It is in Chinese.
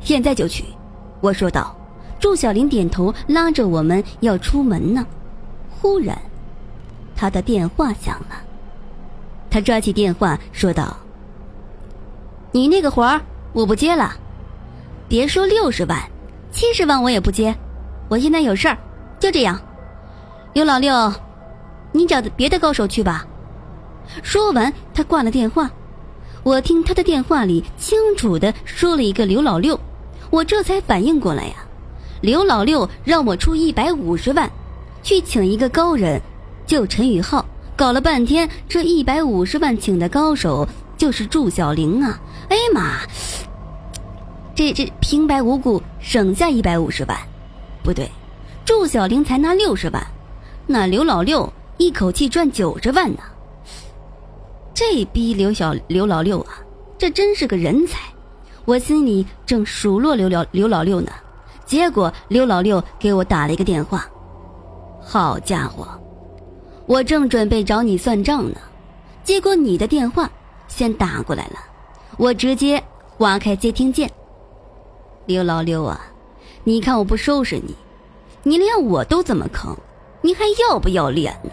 现在就去。”我说道。祝小玲点头，拉着我们要出门呢。忽然，他的电话响了。他抓起电话说道：“你那个活儿我不接了，别说六十万，七十万我也不接。我现在有事儿，就这样。刘老六，你找别的高手去吧。”说完，他挂了电话。我听他的电话里清楚的说了一个刘老六，我这才反应过来呀。刘老六让我出一百五十万，去请一个高人救陈宇浩。搞了半天，这一百五十万请的高手就是祝小玲啊！哎呀妈，这这平白无故省下一百五十万，不对，祝小玲才拿六十万，那刘老六一口气赚九十万呢。这逼刘小刘老六啊，这真是个人才！我心里正数落刘老刘老六呢。结果刘老六给我打了一个电话，好家伙，我正准备找你算账呢，结果你的电话先打过来了，我直接划开接听键。刘老六啊，你看我不收拾你，你连我都这么坑，你还要不要脸呢？